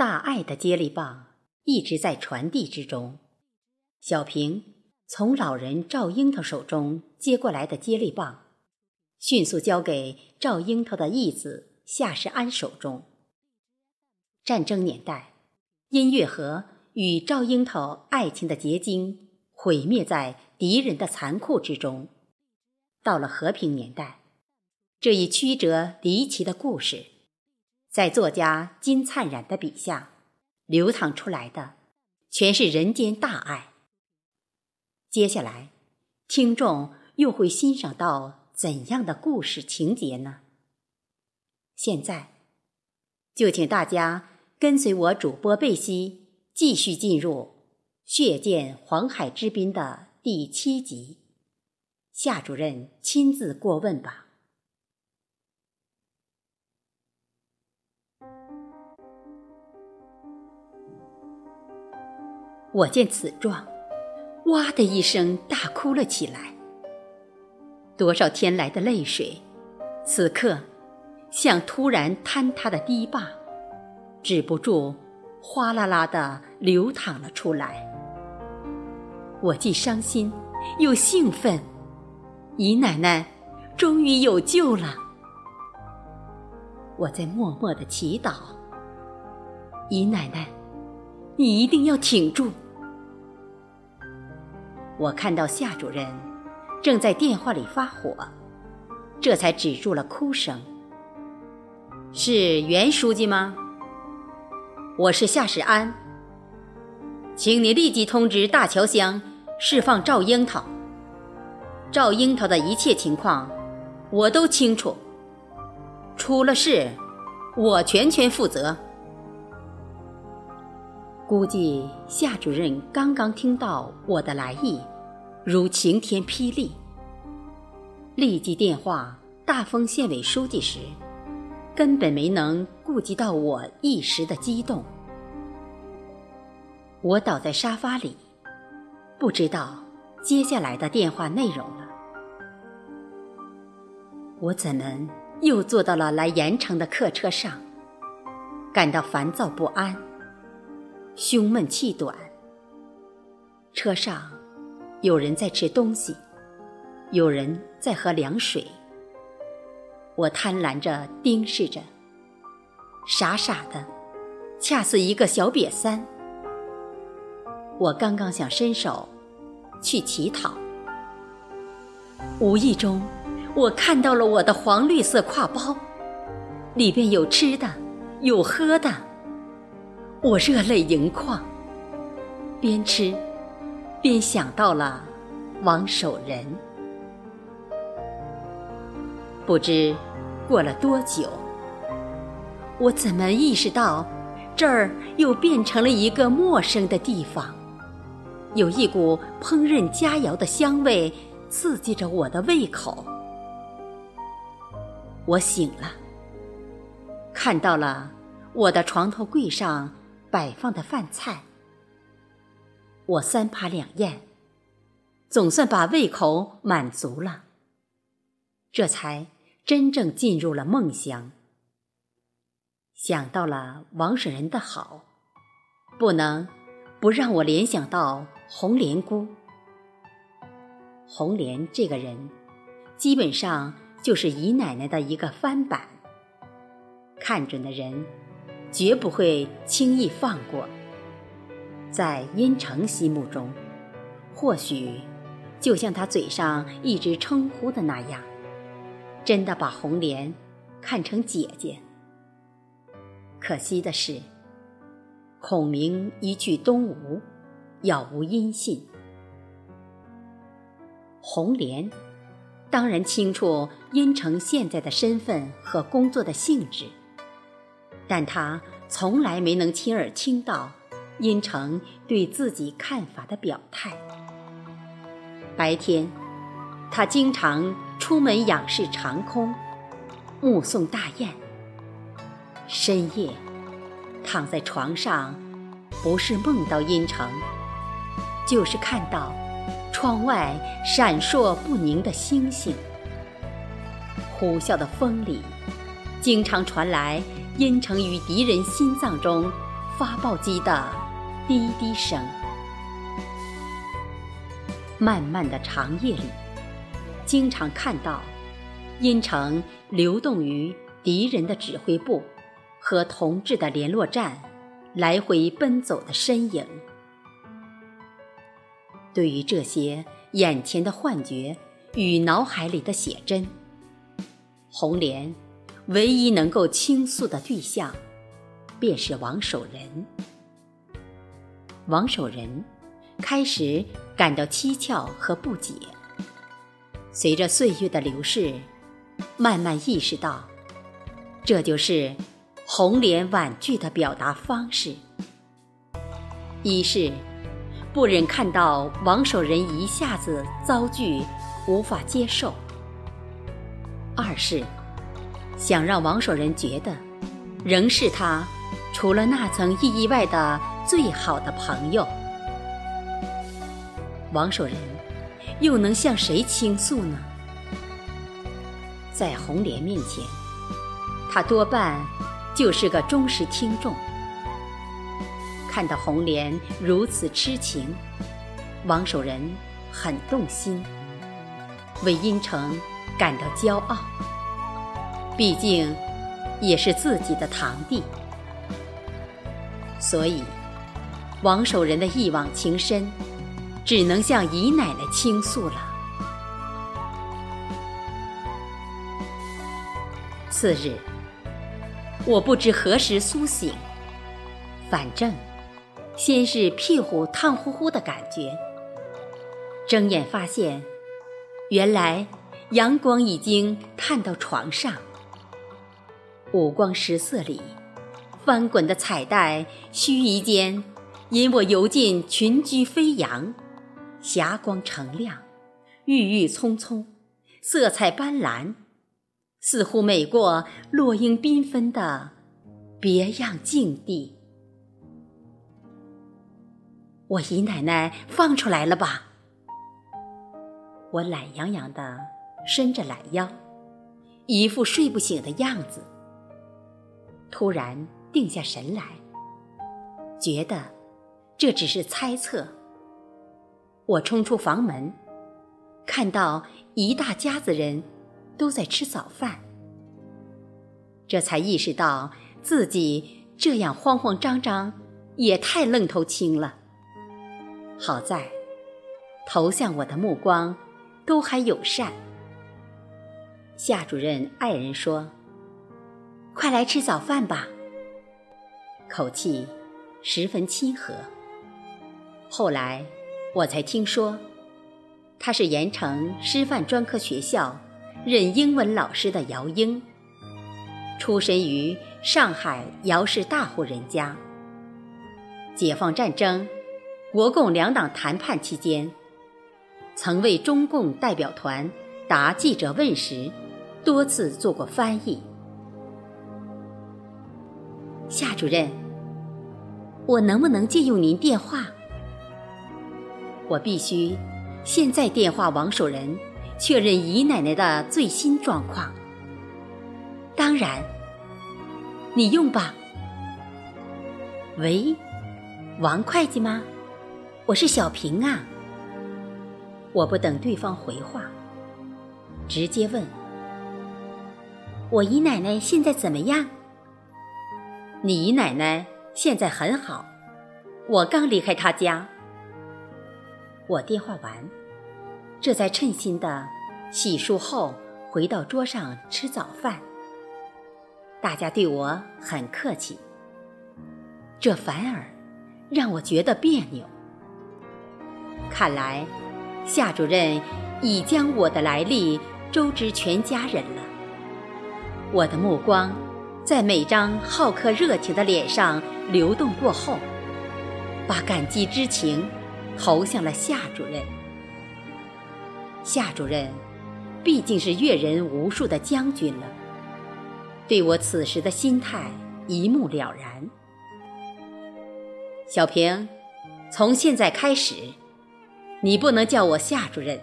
大爱的接力棒一直在传递之中。小平从老人赵樱桃手中接过来的接力棒，迅速交给赵樱桃的义子夏世安手中。战争年代，音乐盒与赵樱桃爱情的结晶毁灭在敌人的残酷之中。到了和平年代，这一曲折离奇的故事，在作家金灿然的笔下流淌出来的，全是人间大爱。接下来，听众又会欣赏到怎样的故事情节呢？现在，就请大家跟随我主播贝西，继续进入《血溅黄海之滨》的第七集。夏主任亲自过问吧。我见此状。哇的一声，大哭了起来。多少天来的泪水，此刻像突然坍塌的堤坝，止不住哗啦啦的流淌了出来。我既伤心又兴奋，姨奶奶终于有救了。我在默默的祈祷，姨奶奶，你一定要挺住。我看到夏主任正在电话里发火，这才止住了哭声。是袁书记吗？我是夏世安，请你立即通知大桥乡释放赵樱桃。赵樱桃的一切情况我都清楚，出了事我全权负责。估计夏主任刚刚听到我的来意。如晴天霹雳，立即电话大丰县委书记时，根本没能顾及到我一时的激动。我倒在沙发里，不知道接下来的电话内容了。我怎么又坐到了来盐城的客车上？感到烦躁不安，胸闷气短。车上。有人在吃东西，有人在喝凉水。我贪婪着盯视着，傻傻的，恰似一个小瘪三。我刚刚想伸手去乞讨，无意中我看到了我的黄绿色挎包，里边有吃的，有喝的。我热泪盈眶，边吃。便想到了王守仁。不知过了多久，我怎么意识到这儿又变成了一个陌生的地方？有一股烹饪佳肴的香味刺激着我的胃口。我醒了，看到了我的床头柜上摆放的饭菜。我三扒两咽，总算把胃口满足了。这才真正进入了梦乡。想到了王守仁的好，不能不让我联想到红莲姑。红莲这个人，基本上就是姨奶奶的一个翻版。看准的人，绝不会轻易放过。在殷城心目中，或许就像他嘴上一直称呼的那样，真的把红莲看成姐姐。可惜的是，孔明一去东吴，杳无音信。红莲当然清楚殷城现在的身份和工作的性质，但他从来没能亲耳听到。因成对自己看法的表态。白天，他经常出门仰视长空，目送大雁；深夜，躺在床上，不是梦到阴城，就是看到窗外闪烁不宁的星星。呼啸的风里，经常传来阴城与敌人心脏中。发报机的滴滴声。漫漫的长夜里，经常看到阴城流动于敌人的指挥部和同志的联络站来回奔走的身影。对于这些眼前的幻觉与脑海里的写真，红莲唯一能够倾诉的对象，便是王守仁。王守仁开始感到蹊跷和不解，随着岁月的流逝，慢慢意识到，这就是红莲婉拒的表达方式。一是。不忍看到王守仁一下子遭拒，无法接受；二是想让王守仁觉得，仍是他除了那层意义外的最好的朋友。王守仁又能向谁倾诉呢？在红莲面前，他多半就是个忠实听众。看到红莲如此痴情，王守仁很动心，为阴城感到骄傲。毕竟也是自己的堂弟，所以王守仁的一往情深，只能向姨奶奶倾诉了。次日，我不知何时苏醒，反正。先是屁股烫乎乎的感觉，睁眼发现，原来阳光已经探到床上。五光十色里，翻滚的彩带须臾间引我游进群居飞扬，霞光澄亮，郁郁葱葱，色彩斑斓，似乎美过落英缤纷的别样境地。我姨奶奶放出来了吧？我懒洋洋的伸着懒腰，一副睡不醒的样子。突然定下神来，觉得这只是猜测。我冲出房门，看到一大家子人都在吃早饭，这才意识到自己这样慌慌张张也太愣头青了。好在，投向我的目光都还友善。夏主任爱人说：“快来吃早饭吧。”口气十分亲和。后来我才听说，他是盐城师范专科学校任英文老师的姚英，出身于上海姚氏大户人家。解放战争。国共两党谈判期间，曾为中共代表团答记者问时，多次做过翻译。夏主任，我能不能借用您电话？我必须现在电话王守仁，确认姨奶奶的最新状况。当然，你用吧。喂，王会计吗？我是小平啊！我不等对方回话，直接问：“我姨奶奶现在怎么样？”你姨奶奶现在很好，我刚离开她家。我电话完，这才称心的洗漱后回到桌上吃早饭。大家对我很客气，这反而让我觉得别扭。看来，夏主任已将我的来历周知全家人了。我的目光在每张好客热情的脸上流动过后，把感激之情投向了夏主任。夏主任毕竟是阅人无数的将军了，对我此时的心态一目了然。小平，从现在开始。你不能叫我夏主任。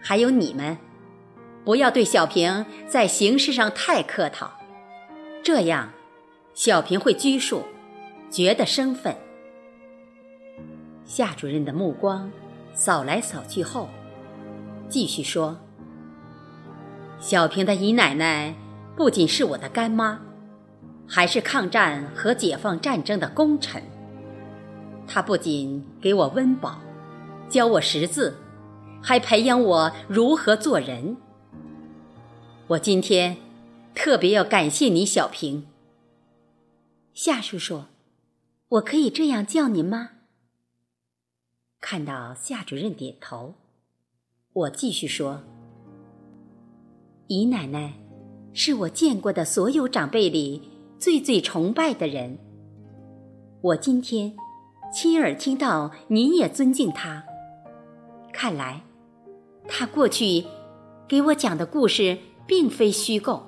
还有你们，不要对小平在形式上太客套，这样，小平会拘束，觉得生分。夏主任的目光扫来扫去后，继续说：“小平的姨奶奶不仅是我的干妈，还是抗战和解放战争的功臣。她不仅给我温饱，教我识字，还培养我如何做人。我今天特别要感谢你，小平。”夏叔叔，我可以这样叫您吗？看到夏主任点头，我继续说：“姨奶奶是我见过的所有长辈里最最崇拜的人。我今天亲耳听到您也尊敬她，看来她过去给我讲的故事并非虚构。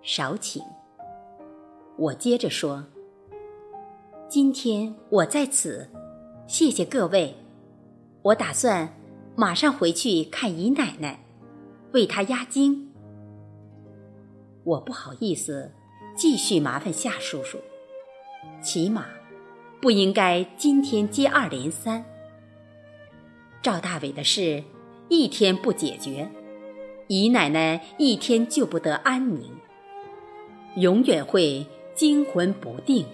少请。”我接着说：“今天我在此，谢谢各位。我打算马上回去看姨奶奶，为她压惊。我不好意思继续麻烦夏叔叔，起码不应该今天接二连三。赵大伟的事一天不解决，姨奶奶一天就不得安宁，永远会。”惊魂不定。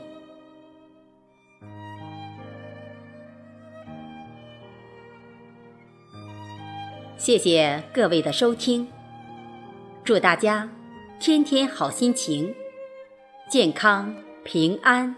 谢谢各位的收听，祝大家天天好心情，健康平安。